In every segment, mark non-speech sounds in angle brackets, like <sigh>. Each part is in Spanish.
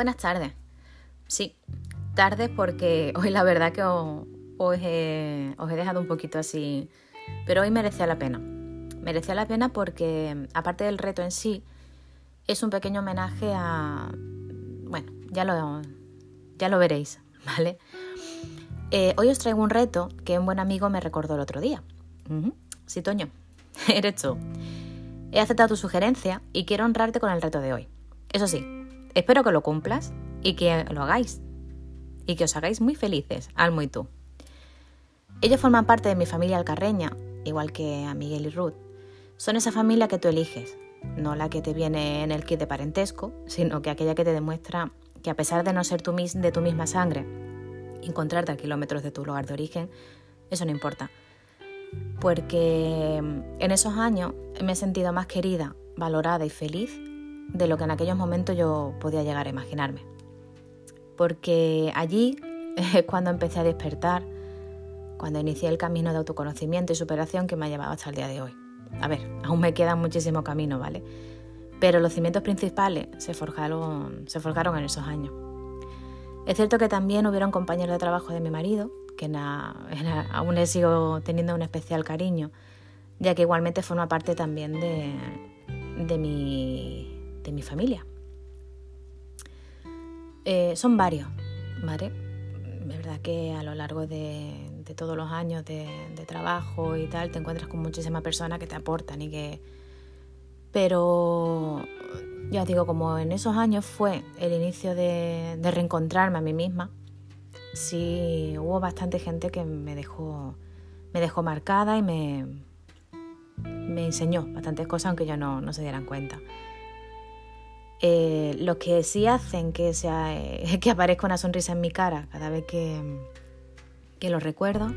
Buenas tardes. Sí, tardes porque hoy la verdad que os, he, dejado un poquito así, pero hoy merecía la pena. Merecía la pena porque, aparte del reto en sí, es un pequeño homenaje a... Bueno, ya lo, ya lo veréis, <laughs> ¿vale? Eh, hoy os traigo un reto que un buen amigo me recordó el otro día. Sí, Toño, <laughs> eres tú. He aceptado tu sugerencia y quiero honrarte con el reto de hoy. Eso sí, espero que lo cumplas y que lo hagáis. Y que os hagáis muy felices, Almo y tú. Ellos forman parte de mi familia alcarreña, igual que a Miguel y Ruth. Son esa familia que tú eliges, no la que te viene en el kit de parentesco, sino que aquella que te demuestra que a pesar de no ser de tu misma sangre, encontrarte a kilómetros de tu lugar de origen, eso no importa. Porque en esos años me he sentido más querida, valorada y feliz de lo que en aquellos momentos yo podía llegar a imaginarme. Porque allí <laughs> es cuando empecé a despertar, cuando inicié el camino de autoconocimiento y superación que me ha llevado hasta el día de hoy. A ver, <laughs> aún me queda muchísimo camino, ¿vale? Pero los cimientos principales se forjaron, en esos años. Es cierto que también hubieron compañeros de trabajo de mi marido, que <laughs> aún le sigo teniendo un especial cariño, ya que igualmente forma parte también de, mi, de mi familia. Eh, son varios, ¿vale? Es verdad que a lo largo de, todos los años de, de, trabajo y tal, te encuentras con muchísimas personas que te aportan y que... Pero ya os digo, como en esos años fue el inicio de, reencontrarme a mí misma, sí hubo bastante gente que me dejó, me dejó marcada y me, me enseñó bastantes cosas aunque yo no, no se dieran cuenta. Eh, lo que sí hacen eh, <laughs> que aparezca una sonrisa en mi cara cada vez que, que lo recuerdo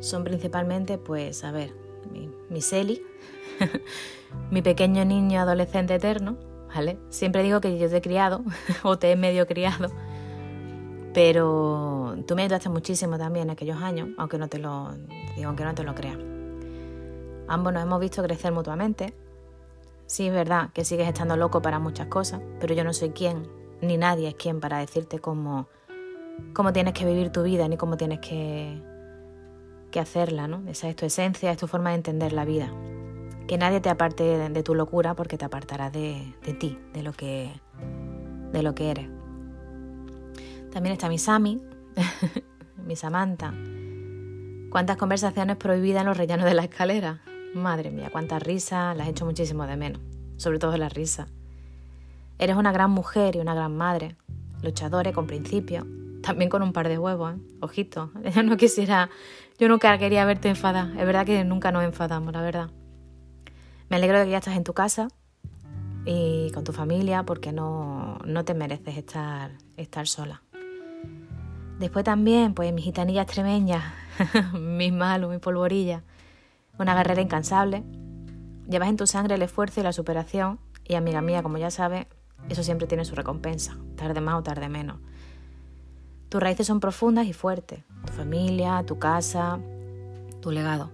son principalmente, pues, a ver, mi, mi <laughs> mi pequeño niño adolescente eterno, ¿vale? Siempre digo que yo te he criado <laughs> o te he medio criado, pero tú me ayudaste muchísimo también en aquellos años, aunque no te lo digo, aunque no te lo creas. Ambos nos hemos visto crecer mutuamente. Sí, es verdad que sigues estando loco para muchas cosas, pero yo no soy quien, ni nadie es quien para decirte cómo, cómo tienes que vivir tu vida, ni cómo tienes que, que hacerla, ¿no? Esa es tu esencia, es tu forma de entender la vida que nadie te aparte de, tu locura porque te apartará de, ti, de lo, que, de lo que eres. También está mi Sami, <laughs> mi Samantha. ¿Cuántas conversaciones prohibidas en los rellenos de la escalera? Madre mía, cuántas risas, las he hecho muchísimo de menos, sobre todo las risas. Eres una gran mujer y una gran madre, luchadora con principios, también con un par de huevos, ¿eh? ojito. <laughs> Yo no quisiera, yo nunca quería verte enfadada. Es verdad que nunca nos enfadamos, la verdad. Me alegro de que ya estás en tu casa y con tu familia porque no, no te mereces estar, estar sola. Después también, pues mis gitanillas extremeñas, <laughs> mis malos, mis polvorillas, una guerrera incansable. Llevas en tu sangre el esfuerzo y la superación y amiga mía, como ya sabes, eso siempre tiene su recompensa, tarde más o tarde menos. Tus raíces son profundas y fuertes, tu familia, tu casa, tu legado.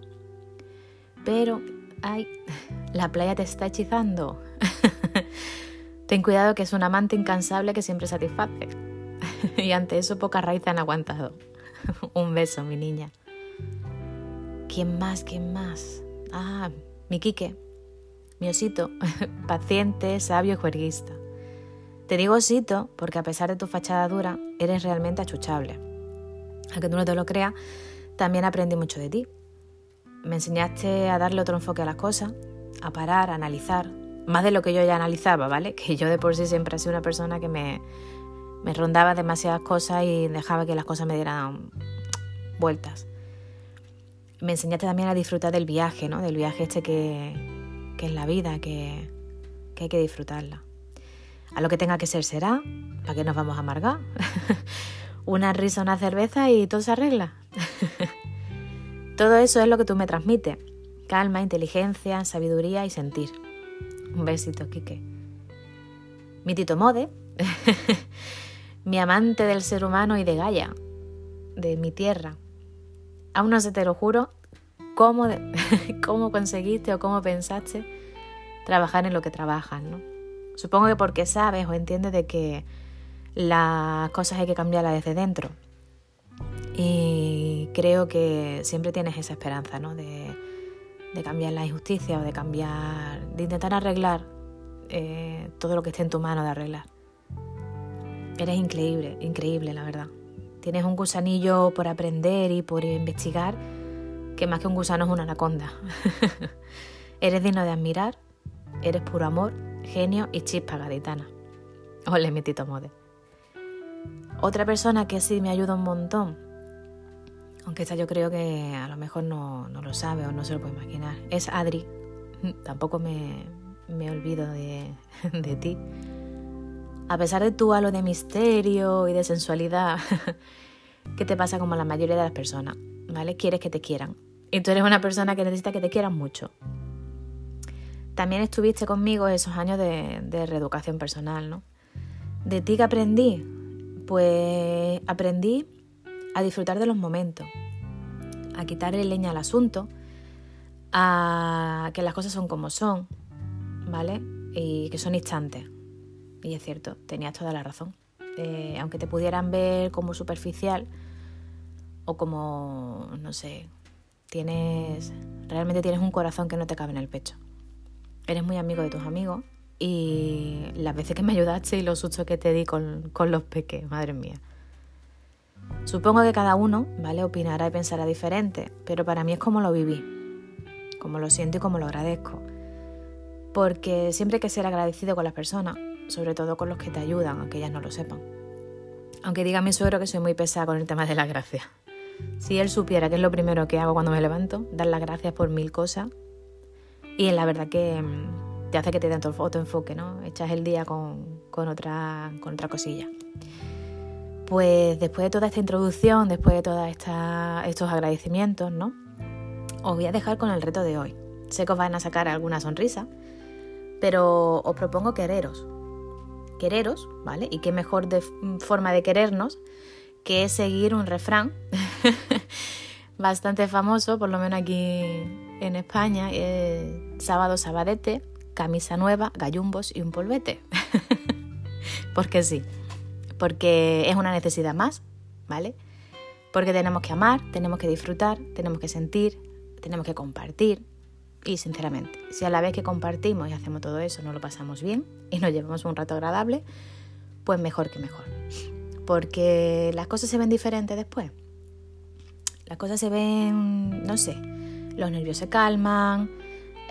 Pero ay, <laughs> la playa te está hechizando. <laughs> Ten cuidado que es un amante incansable que siempre satisface. <laughs> y ante eso pocas raíces han aguantado. un beso, mi niña. ¿Quién más? ¿Quién más? Ah, mi Quique, mi osito, <laughs> paciente, sabio y juerguista. Te digo osito porque a pesar de tu fachada dura, eres realmente achuchable. Aunque tú no te lo creas, también aprendí mucho de ti. Me enseñaste a darle otro enfoque a las cosas, a parar, a analizar, más de lo que yo ya analizaba, ¿vale? Que yo de por sí siempre he sido una persona que me, me rondaba demasiadas cosas y dejaba que las cosas me dieran vueltas. Me enseñaste también a disfrutar del viaje, ¿no? Del viaje este que, que es la vida, que, que hay que disfrutarla. A lo que tenga que ser será, ¿para qué nos vamos a amargar? <laughs> una risa, una cerveza y todo se arregla. <laughs> Todo eso es lo que tú me transmites. Calma, inteligencia, sabiduría y sentir. Un besito, Quique. Mi Tito Mode, <laughs> mi amante del ser humano y de Gaia, de mi tierra. Aún no sé, te lo juro, cómo, <laughs> cómo conseguiste o cómo pensaste trabajar en lo que trabajas, ¿no? Supongo que porque sabes o entiendes de que Las cosas hay que cambiarlas desde dentro. Y creo que siempre tienes esa esperanza, ¿no? De, cambiar la injusticia o de cambiar, de intentar arreglar eh, todo lo que esté en tu mano de arreglar. Eres increíble, increíble, la verdad. Tienes un gusanillo por aprender y por investigar, que más que un gusano es una anaconda. <laughs> eres digno de admirar, eres puro amor, genio y chispa gaditana. Ole, mi tito mode. Otra persona que sí me ayuda un montón, aunque esta yo creo que a lo mejor no, lo sabe o no se lo puede imaginar, es Adri. <laughs> Tampoco me, me olvido de, <laughs> de ti. A pesar de tu halo de misterio y de sensualidad, <laughs> ¿qué te pasa como la mayoría de las personas, ¿vale? Quieres que te quieran. Y tú eres una persona que necesita que te quieran mucho. También estuviste conmigo esos años de, de reeducación personal, ¿no? ¿De ti que aprendí? Pues aprendí a disfrutar de los momentos, a quitarle leña al asunto, a que las cosas son como son, ¿vale? Y que son instantes. Y es cierto, tenías toda la razón. Eh, aunque te pudieran ver como superficial o como, no sé, tienes, realmente tienes un corazón que no te cabe en el pecho. Eres muy amigo de tus amigos y las veces que me ayudaste y los sustos que te di con, los peques, madre mía. Supongo que cada uno, ¿vale? Opinará y pensará diferente, pero para mí es como lo viví, como lo siento y como lo agradezco. Porque siempre que ser agradecido con las personas, sobre todo con los que te ayudan, aunque ellas no lo sepan. Aunque diga mi suegro que soy muy pesada con el tema de las gracias. Si él supiera que es lo primero que hago cuando me levanto, dar las gracias por mil cosas, y la verdad que mm, te hace que te den otro enfoque, ¿no? Echas el día con, otra, con otra cosilla. Pues después de toda esta introducción, después de todos estos agradecimientos, ¿no? Os voy a dejar con el reto de hoy. Sé que os van a sacar alguna sonrisa, pero os propongo quereros. Quereros, ¿vale? Y qué mejor forma de querernos que seguir un refrán <laughs> bastante famoso, por lo menos aquí en España, sábado sabadete, camisa nueva, gallumbos y un polvete. <laughs> porque sí, porque es una necesidad más, ¿vale? Porque tenemos que amar, tenemos que disfrutar, tenemos que sentir, tenemos que compartir. Y sinceramente, si a la vez que compartimos y hacemos todo eso no lo pasamos bien y nos llevamos un rato agradable, pues mejor que mejor. Porque las cosas se ven diferentes después. Las cosas se ven, no sé, los nervios se calman,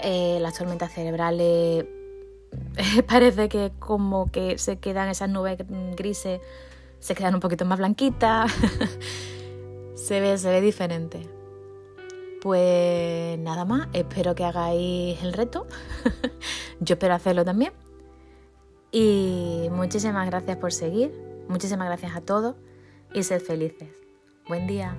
eh, las tormentas cerebrales <laughs> parece que como que se quedan esas nubes grises, se quedan un poquito más blanquitas, <laughs> se, ve, se ve diferente. Pues nada más, espero que hagáis el reto, <laughs> yo espero hacerlo también. Y muchísimas gracias por seguir, muchísimas gracias a todos y sed felices. Buen día.